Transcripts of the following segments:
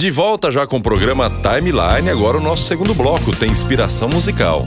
De volta já com o programa Timeline, agora o nosso segundo bloco tem inspiração musical.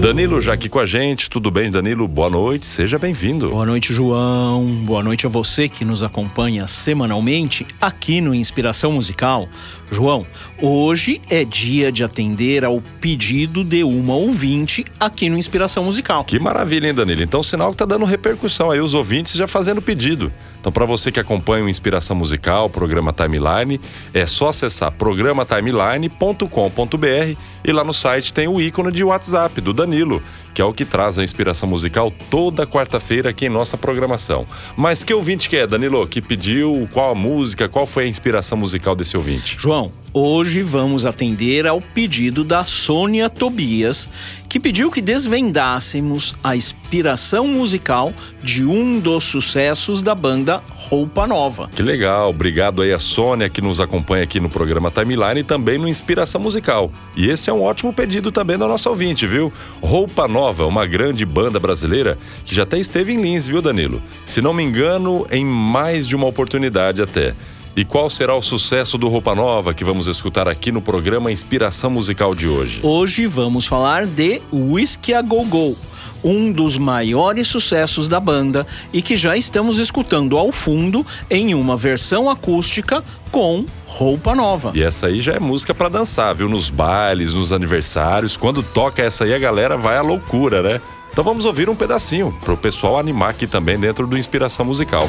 Danilo já aqui com a gente, tudo bem, Danilo? Boa noite, seja bem-vindo. Boa noite, João. Boa noite a você que nos acompanha semanalmente aqui no Inspiração Musical. João, hoje é dia de atender ao pedido de uma ouvinte aqui no Inspiração Musical. Que maravilha, hein, Danilo? Então, sinal que tá dando repercussão aí, os ouvintes já fazendo pedido. Então, para você que acompanha o Inspiração Musical, o programa Timeline, é só acessar programatimeline.com.br e lá no site tem o ícone de WhatsApp do Danilo, que é o que traz a inspiração musical toda quarta-feira aqui em nossa programação. Mas que ouvinte que é, Danilo? Que pediu? Qual a música? Qual foi a inspiração musical desse ouvinte? João, Hoje vamos atender ao pedido da Sônia Tobias, que pediu que desvendássemos a inspiração musical de um dos sucessos da banda Roupa Nova. Que legal, obrigado aí a Sônia que nos acompanha aqui no programa Timeline e também no Inspiração Musical. E esse é um ótimo pedido também da nossa ouvinte, viu? Roupa Nova, uma grande banda brasileira que já até esteve em Lins, viu, Danilo? Se não me engano, em mais de uma oportunidade até. E qual será o sucesso do Roupa Nova que vamos escutar aqui no programa Inspiração Musical de hoje? Hoje vamos falar de Whisky a Go Go, um dos maiores sucessos da banda e que já estamos escutando ao fundo em uma versão acústica com roupa nova. E essa aí já é música para dançar, viu? Nos bailes, nos aniversários. Quando toca essa aí, a galera vai à loucura, né? Então vamos ouvir um pedacinho para o pessoal animar aqui também dentro do Inspiração Musical.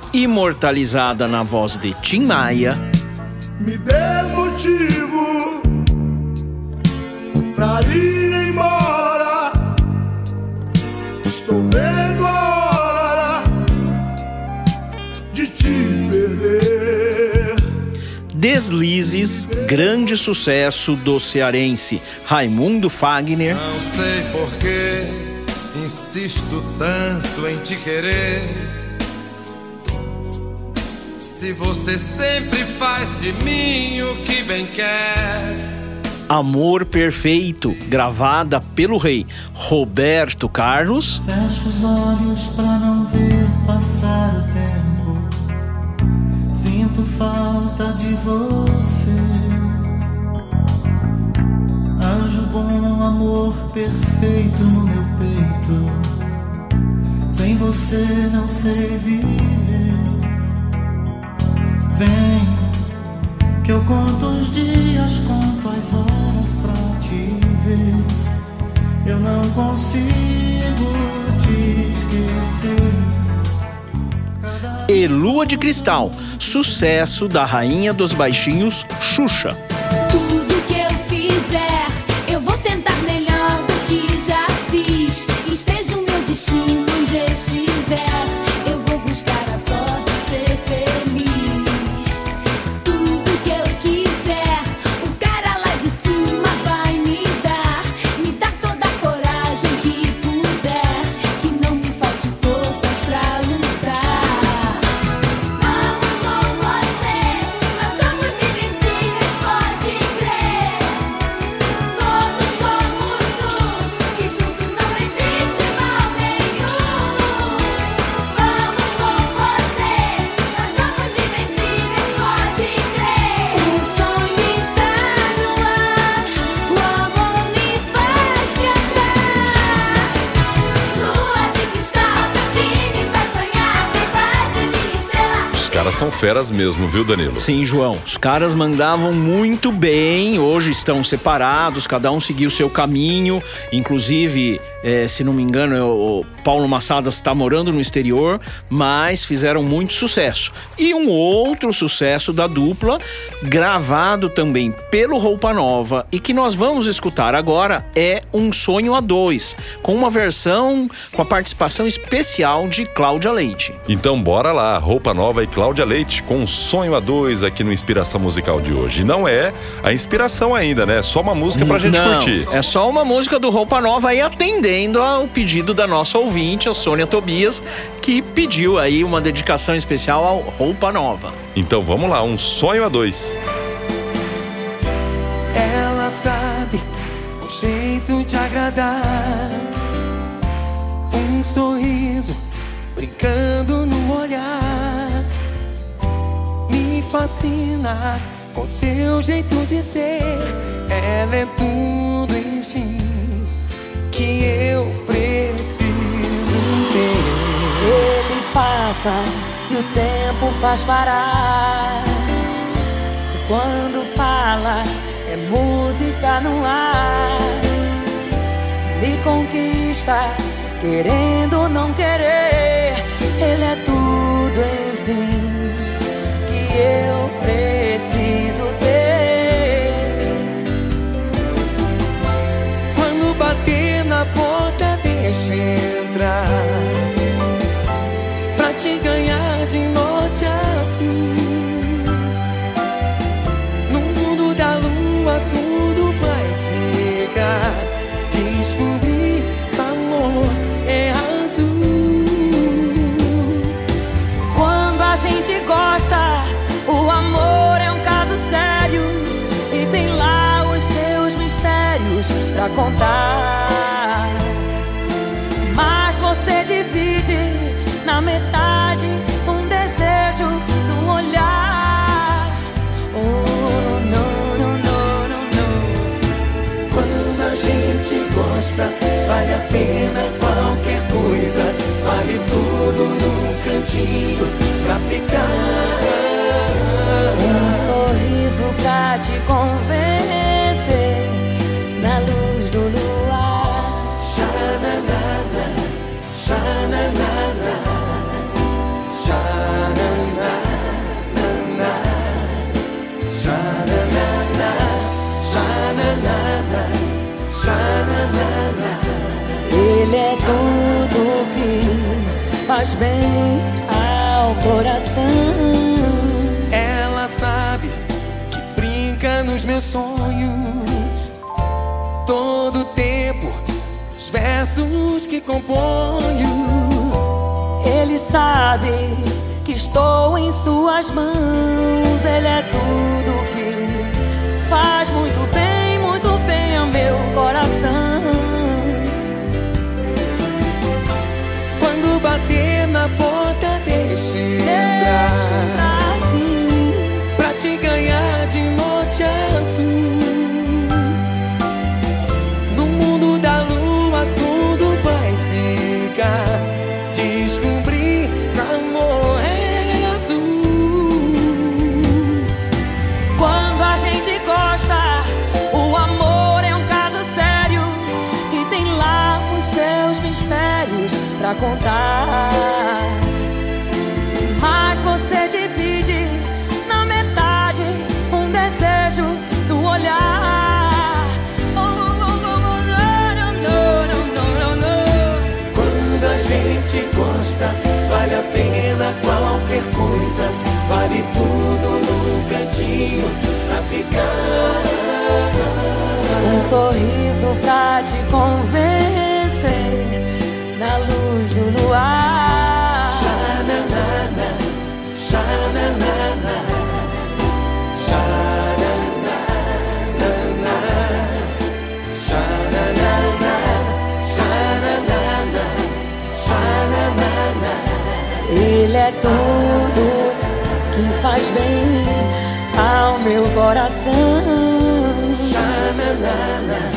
imortalizada na voz de Tim Maia. Me dê motivo pra ir embora. Estou vendo a Deslizes, grande sucesso do cearense Raimundo Fagner. Não sei porquê, insisto tanto em te querer. Se você sempre faz de mim o que bem quer. Amor Perfeito, gravada pelo rei Roberto Carlos. Fecha os olhos pra não ver passar o tempo sinto falta de você. Anjo bom, amor perfeito no meu peito. Sem você não sei viver. Vem, que eu conto os dias, conto as horas pra te ver. Eu não consigo te esquecer e Lua de Cristal, sucesso da rainha dos baixinhos Xuxa. Tudo que eu fizer, eu vou tentar melhor do que já fiz. Esteja o meu destino onde estiver. Feras mesmo, viu, Danilo? Sim, João. Os caras mandavam muito bem. Hoje estão separados, cada um seguiu seu caminho. Inclusive, É, se não me engano, é o Paulo Massadas está morando no exterior, mas fizeram muito sucesso. E um outro sucesso da dupla, gravado também pelo Roupa Nova e que nós vamos escutar agora, é Um Sonho a Dois, com uma versão com a participação especial de Cláudia Leite. Então bora lá, Roupa Nova e Cláudia Leite com um Sonho a Dois aqui no Inspiração Musical de hoje. Não é a inspiração ainda, né? É só uma música pra gente Não, curtir. É só uma música do Roupa Nova aí atendendo ao pedido da nossa ouvinte, a Sônia Tobias, que pediu aí uma dedicação especial ao Roupa Nova. Então vamos lá, um sonho a dois. Ela sabe o jeito de agradar. Um sorriso brincando no olhar. Me fascina com seu jeito de ser. Ela é tudo, enfim, que eu preciso ter. Ele passa e o tempo faz parar. Quando fala, é música no ar. Me conquista, querendo ou não querer. Ele é tudo, enfim, que eu preciso porta, deixa entrar. Pra te ganhar de norte a sul. No mundo da lua, tudo vai ficar. Descobrir que amor é azul. Quando a gente gosta, o amor é um caso sério e tem lá os seus mistérios pra contar. Na metade faz bem ao coração. Ela sabe que brinca nos meus sonhos. Todo tempo, os versos que componho. Ele sabe que estou em suas mãos. Ele é tudo que faz muito bem, muito bem ao meu coração. Na porta, deixa entrar. Entrar sim. Pra te ganhar de norte a sul. No mundo da lua, tudo vai ficar. Descobrir que amor é azul. Quando a gente gosta, o amor é um caso sério e tem lá os seus mistérios pra contar. Qualquer coisa. Vale tudo num cantinho pra ficar. Um sorriso pra te convencer Ele é tudo que faz bem ao meu coração. Xananana,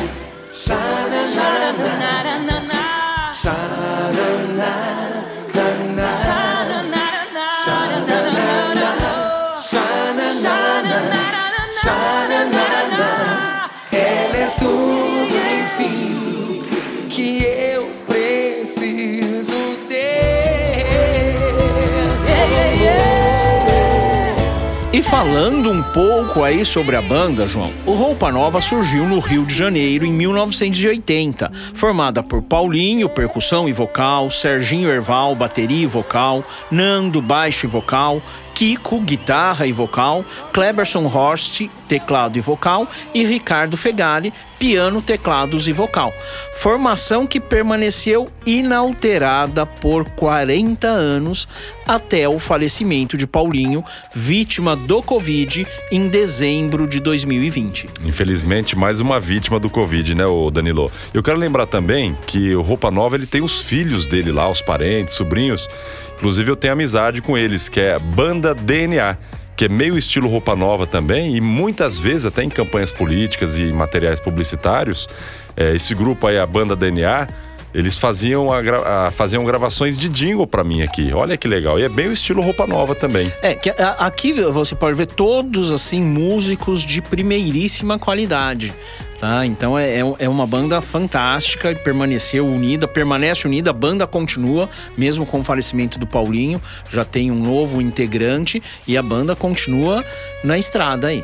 E falando um pouco aí sobre a banda, João, o Roupa Nova surgiu no Rio de Janeiro em 1980, formada por Paulinho, percussão e vocal, Serginho Erval, bateria e vocal, Nando, baixo e vocal, Kiko, guitarra e vocal, Kleberson Horst, teclado e vocal, e Ricardo Fegali, piano, teclados e vocal. Formação que permaneceu inalterada por 40 anos até o falecimento de Paulinho, vítima do Covid, em dezembro de 2020. Infelizmente, mais uma vítima do Covid, né, ô Danilo? Eu quero lembrar também que o Roupa Nova ele tem os filhos dele lá, os parentes, sobrinhos. Inclusive, eu tenho amizade com eles, que é Banda DNA que é meio estilo roupa nova também, e muitas vezes, até em campanhas políticas e materiais publicitários, é, esse grupo aí, a banda DNA, eles faziam, a a- faziam gravações de jingle pra mim aqui. Olha que legal. E é bem o estilo roupa nova também. É, que a- aqui você pode ver todos, assim, músicos de primeiríssima qualidade, tá? Então é, é- é uma banda fantástica permaneceu unida, permanece unida, a banda continua, mesmo com o falecimento do Paulinho, já tem um novo integrante e a banda continua na estrada aí.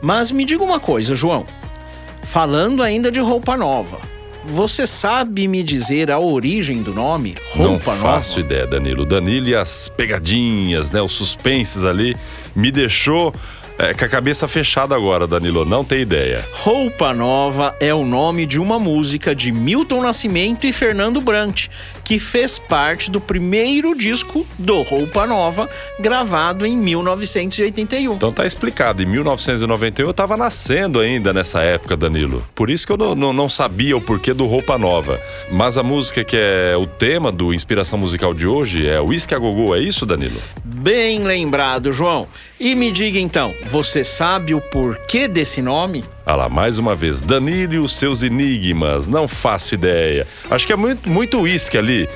Mas me diga uma coisa, João, falando ainda de roupa nova, você sabe me dizer a origem do nome? Não Roupa faço nova? ideia, Danilo. Danilo e as pegadinhas, né? Os suspenses ali me deixou é, com a cabeça fechada agora, Danilo. Não tem ideia. Roupa Nova é o nome de uma música de Milton Nascimento e Fernando Brant, que fez parte do primeiro disco do Roupa Nova, gravado em 1981. Então tá explicado. Em 1991 eu tava nascendo ainda nessa época, Danilo. Por isso que eu não, não- não sabia o porquê do Roupa Nova. Mas a música que é o tema do Inspiração Musical de hoje é Whisky a Gogô, é isso, Danilo? Bem lembrado, João. E me diga então, você sabe o porquê desse nome? Ah lá, mais uma vez, Danilo e os seus enigmas. Não faço ideia. Acho que é muito muito uísque ali.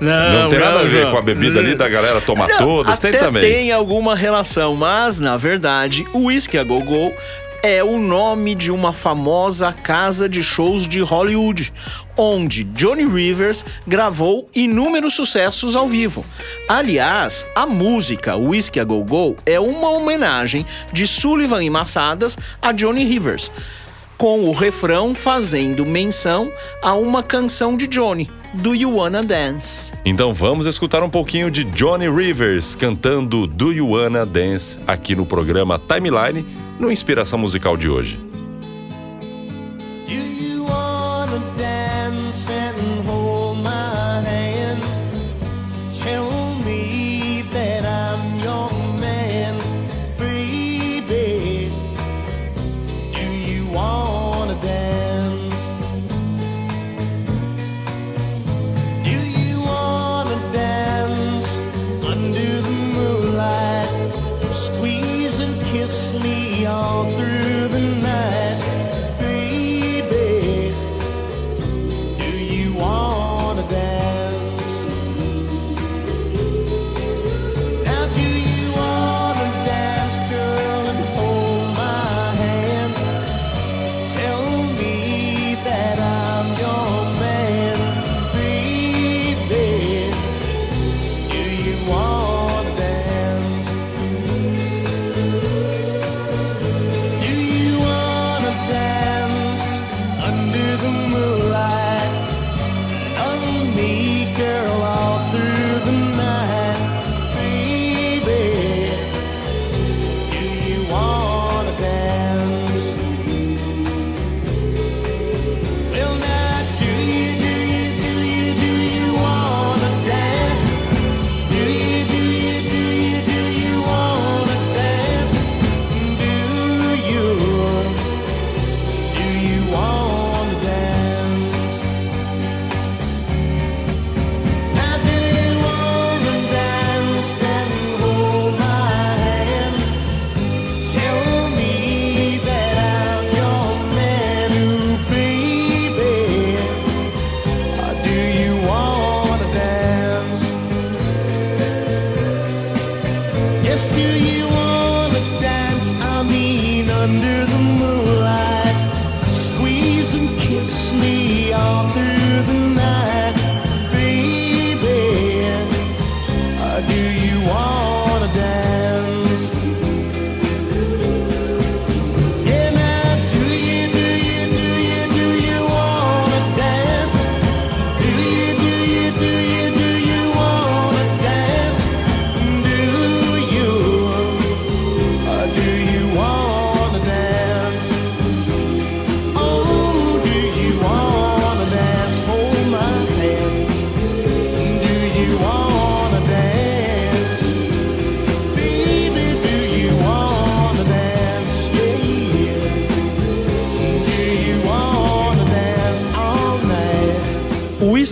Não, tem nada a ver João. com a bebida ali da galera tomar Não, todas. Tem também. tem alguma relação, mas na verdade, o Whisky a Go Go é o nome de uma famosa casa de shows de Hollywood, onde Johnny Rivers gravou inúmeros sucessos ao vivo. Aliás, a música Whisky a Go Go é uma homenagem de Sullivan e Massadas a Johnny Rivers, com o refrão fazendo menção a uma canção de Johnny, Do You Wanna Dance? Então vamos escutar um pouquinho de Johnny Rivers cantando Do You Wanna Dance aqui no programa Timeline, no Inspiração Musical de hoje.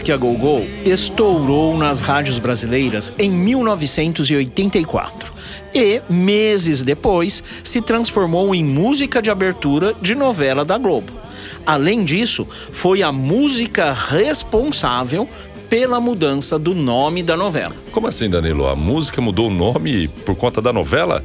Whisky a Go Go estourou nas rádios brasileiras em 1984 e, meses depois, se transformou em música de abertura de novela da Globo. Além disso, foi a música responsável pela mudança do nome da novela. Como assim, Danilo? A música mudou o nome por conta da novela?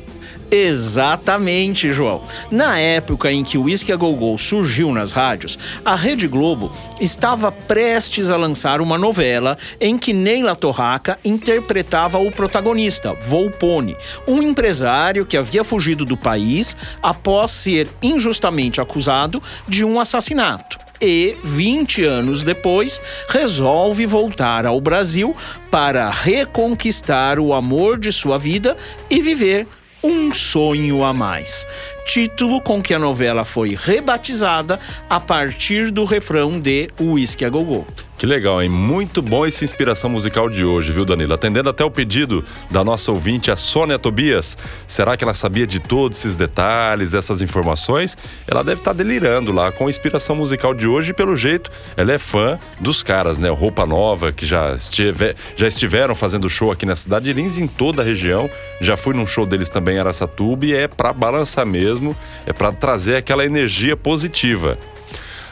Exatamente, João. Na época em que o Whisky a Go Go surgiu nas rádios, a Rede Globo estava prestes a lançar uma novela em que Neila Torraca interpretava o protagonista, Volpone, um empresário que havia fugido do país após ser injustamente acusado de um assassinato e, 20 anos depois, resolve voltar ao Brasil para reconquistar o amor de sua vida e viver um Sonho a Mais, título com que a novela foi rebatizada a partir do refrão de Whisky a Gogô. Que legal, hein? Muito bom essa inspiração musical de hoje, viu, Danilo? Atendendo até o pedido da nossa ouvinte, a Sônia Tobias. Será que ela sabia de todos esses detalhes, essas informações? Ela deve estar delirando lá com a inspiração musical de hoje e, pelo jeito, ela é fã dos caras, né? Roupa Nova, que já, estive, já estiveram fazendo show aqui na cidade de Lins, em toda a região. Já fui num show deles também em Araçatuba e é para balançar mesmo, é para trazer aquela energia positiva.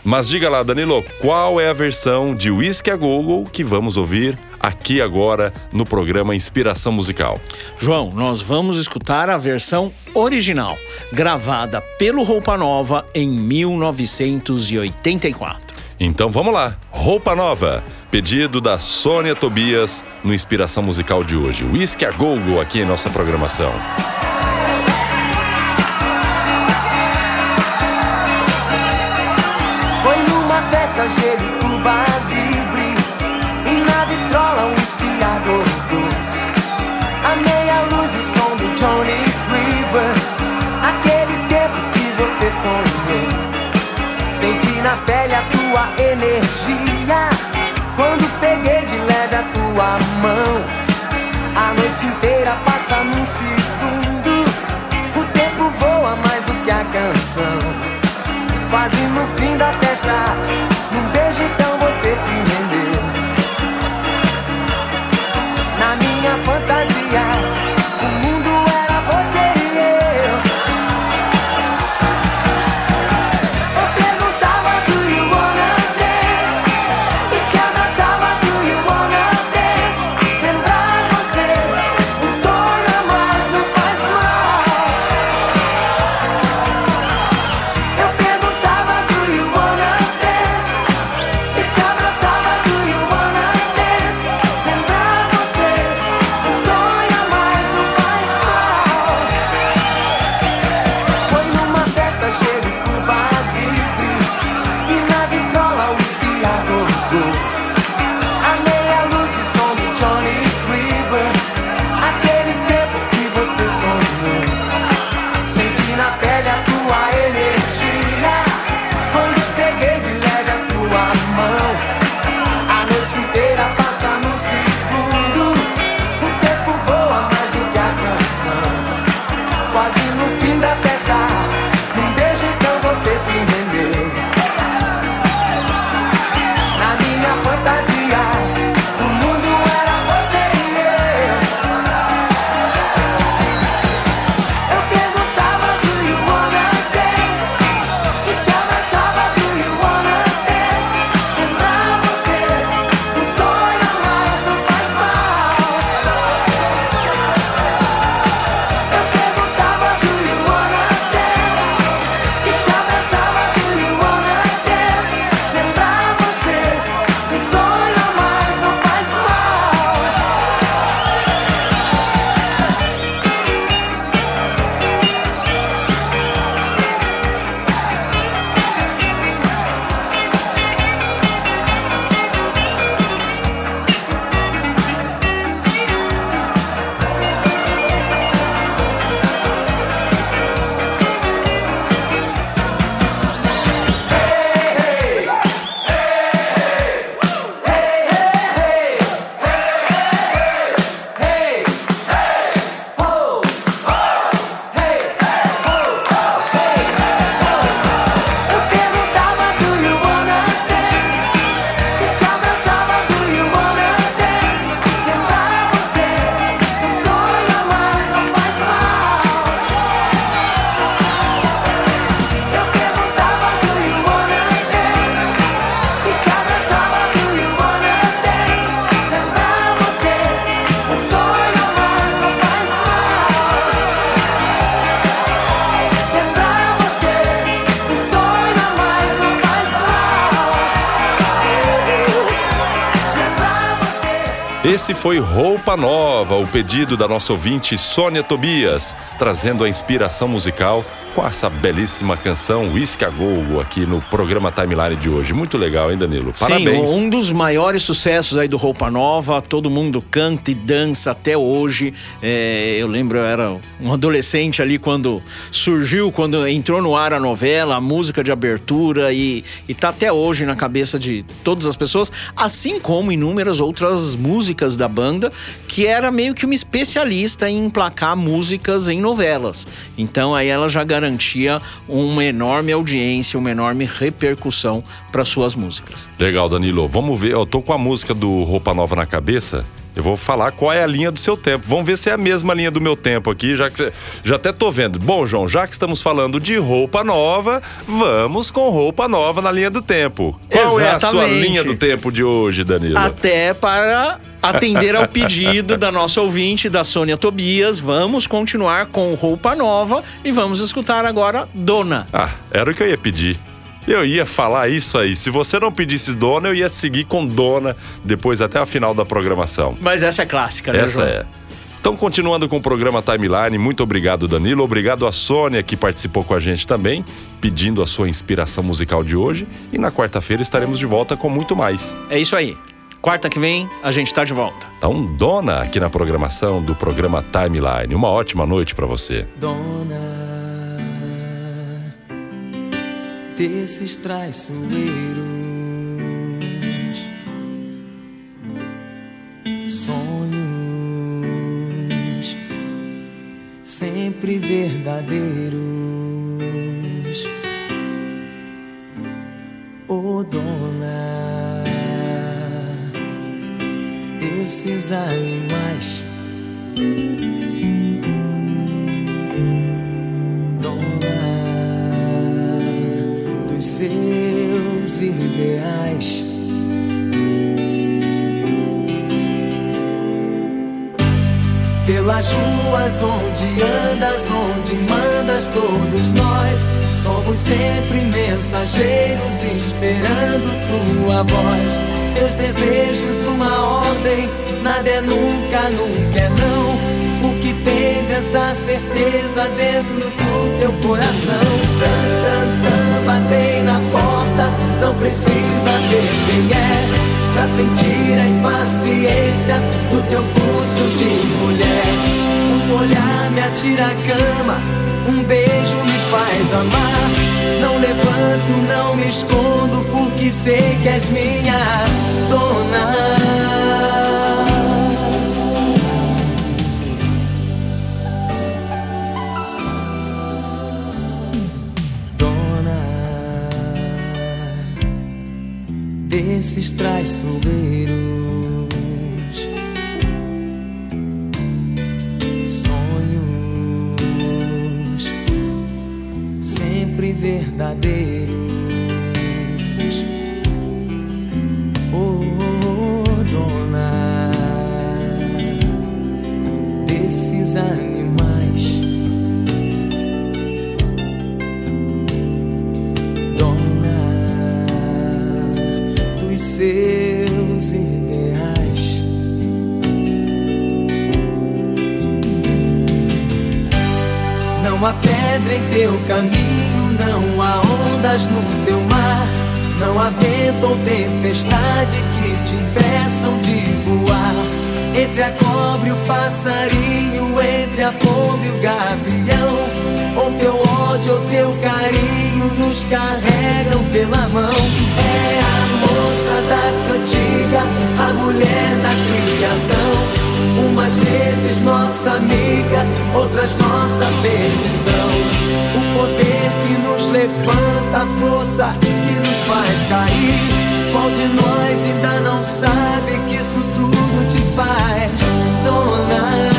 Mas diga lá, Danilo, qual é a versão de Whisky a Google que vamos ouvir aqui agora no programa Inspiração Musical? João, nós vamos escutar a versão original, gravada pelo Roupa Nova em 1984. Então vamos lá, Roupa Nova, pedido da Sônia Tobias no Inspiração Musical de hoje. Whisky a Google aqui em nossa programação. Senti na pele a tua energia. Quando peguei de leve a tua mão A noite inteira passa num segundo. O tempo voa mais do que a canção. Quase no fim da Esse foi Roupa Nova, o pedido da nossa ouvinte Sônia Tobias, trazendo a inspiração musical com essa belíssima canção Whisky a Go aqui no programa Timeline de hoje. Muito legal, hein, Danilo? Parabéns. Sim, um dos maiores sucessos aí do Roupa Nova, todo mundo canta e dança até hoje. É, eu lembro, eu era um adolescente ali quando surgiu, quando entrou no ar a novela, a música de abertura e, e tá até hoje na cabeça de todas as pessoas, assim como inúmeras outras músicas da banda, que era meio que uma especialista em emplacar músicas em novelas. Então aí ela já garantia uma enorme audiência, uma enorme repercussão para suas músicas. Legal, Danilo. Vamos ver. Eu tô com a música do Roupa Nova na cabeça. Eu vou falar qual é a linha do seu tempo. Vamos ver se é a mesma linha do meu tempo aqui, já que você, já até tô vendo. Bom, João, já que estamos falando de roupa nova, vamos com roupa nova na linha do tempo. Qual é a sua Exatamente. linha do tempo de hoje, Danilo? Até para atender ao pedido da nossa ouvinte, da Sônia Tobias, vamos continuar com roupa nova e vamos escutar agora Dona. Ah, era o que eu ia pedir. Eu ia falar isso aí. Se você não pedisse dona, eu ia seguir com dona depois até a final da programação. Mas essa é clássica, né, Essa João? é. Então, continuando com o programa Timeline, muito obrigado, Danilo. Obrigado a Sônia, que participou com a gente também, pedindo a sua inspiração musical de hoje. E na quarta-feira estaremos de volta com muito mais. É isso aí. Quarta que vem, a gente tá de volta. Então, dona aqui na programação do programa Timeline. Uma ótima noite para você. dona desses traiçoeiros, sonhos sempre verdadeiros, oh dona desses animais. Seus ideais. Pelas ruas onde andas, onde mandas, todos nós somos sempre mensageiros esperando tua voz. Teus desejos, uma ordem, nada é nunca, nunca é não. O que tens essa certeza dentro do teu coração. Tan, tan, tan, batei na porta, não precisa ver quem é. Pra sentir a impaciência do teu pulso de mulher. Um olhar me atira a cama, um beijo me faz amar. Não levanto, não me escondo, porque sei que és minha dona desses traiçoeiros, pedra em teu caminho, não há ondas no teu mar, não há vento ou tempestade que te impeçam de voar. Entre a cobra e o passarinho, entre a pomba e o gavião, ou teu ódio ou teu carinho nos carregam pela mão. É a moça da cantiga, a mulher da criação. Umas vezes nossa amiga, outras nossa perdição. O poder que nos levanta, a força que nos faz cair. Qual de nós ainda não sabe que isso tudo te faz, dona?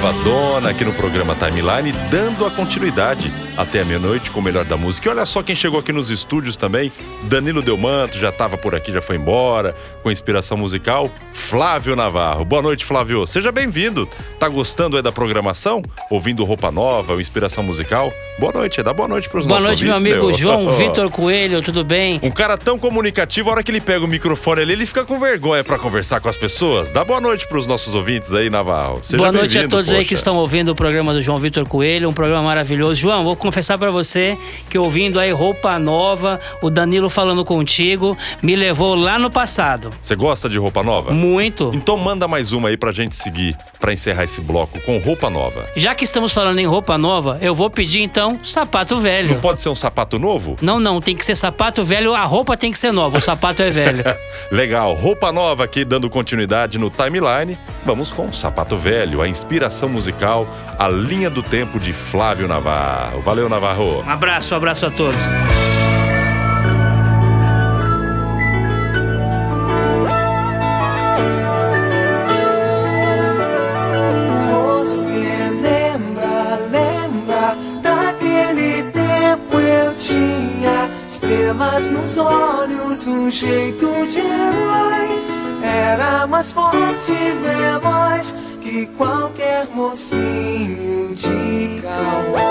Lavadona aqui no programa Timeline, dando a continuidade até a meia-noite com o melhor da música. E olha só quem chegou aqui nos estúdios também. Danilo Delmanto já estava por aqui, já foi embora, com inspiração musical. Flávio Navarro. Boa noite, Flávio. Seja bem-vindo. Tá gostando aí da programação? Ouvindo roupa nova, inspiração musical? Boa noite, dá boa noite pros Boa nossos noite, meu amigo João Vitor Coelho, tudo bem? Um cara tão comunicativo, a hora que ele pega o microfone ali, ele fica com vergonha pra conversar com as pessoas. Dá boa noite pros nossos ouvintes aí, Navarro. Seja Boa noite a todos aí poxa. que estão ouvindo o programa do João Vitor Coelho, um programa maravilhoso. João, vou confessar pra você que ouvindo aí roupa nova, o Danilo falando contigo, me levou lá no passado. Você gosta de roupa nova? Muito. Então manda mais uma aí pra gente seguir, pra encerrar esse bloco com roupa nova. Já que estamos falando em roupa nova, eu vou pedir então sapato velho. Não pode ser um sapato novo? Não, não, tem que ser sapato velho, a roupa tem que ser nova, o sapato é velho. Legal, roupa nova aqui dando continuidade no timeline. Vamos com Sapato Velho, a inspiração musical, a linha do tempo de Flávio Navarro. Valeu, Navarro. Um abraço, um abraço a todos. Você lembra, lembra daquele tempo eu tinha estrelas nos olhos, um jeito de herói. Era mais forte e veloz que qualquer mocinho de cowboy.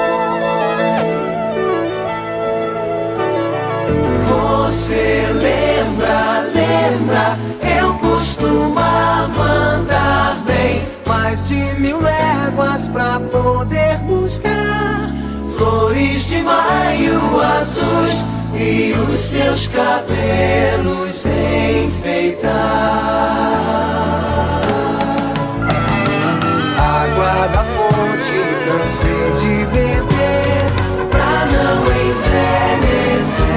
Você lembra, lembra? Eu costumava andar bem mais de mil léguas pra poder buscar flores de maio azuis e os seus cabelos enfeitar. Cansei de beber pra não envelhecer.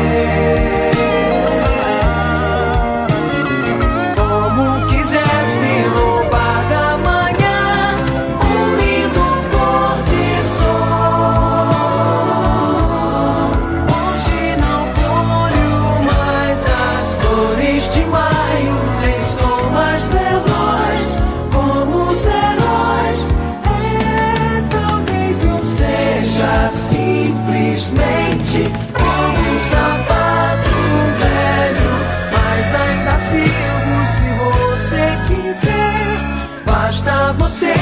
Você me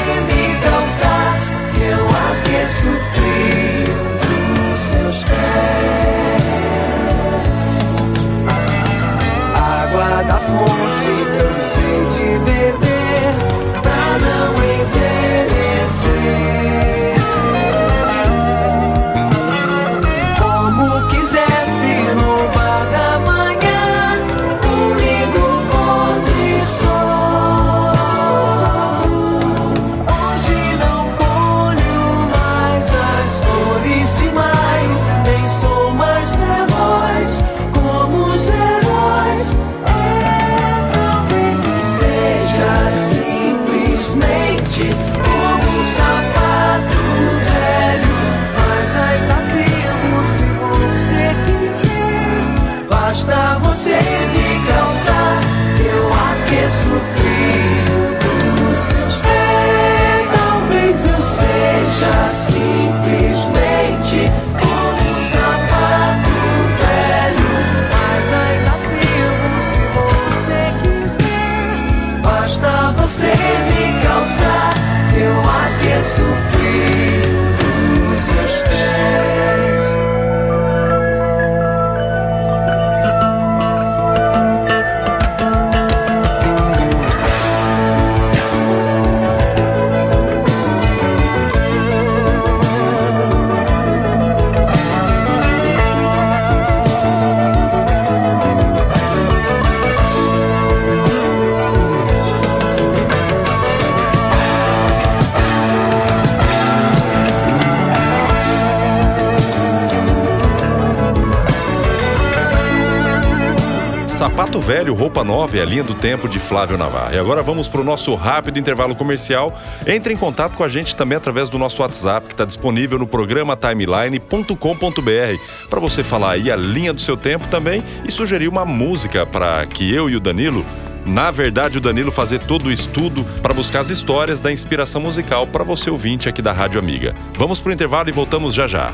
que eu aqueço eu aqueço Roupa Nova é a linha do tempo de Flávio Navarro. E agora vamos para o nosso rápido intervalo comercial. Entre em contato com a gente também através do nosso WhatsApp, que está disponível no programa timeline.com.br, para você falar aí a linha do seu tempo também e sugerir uma música para que eu e o Danilo Na verdade, o Danilo fazer todo o estudo para buscar as histórias da inspiração musical para você ouvinte aqui da Rádio Amiga. Vamos pro intervalo e voltamos já já.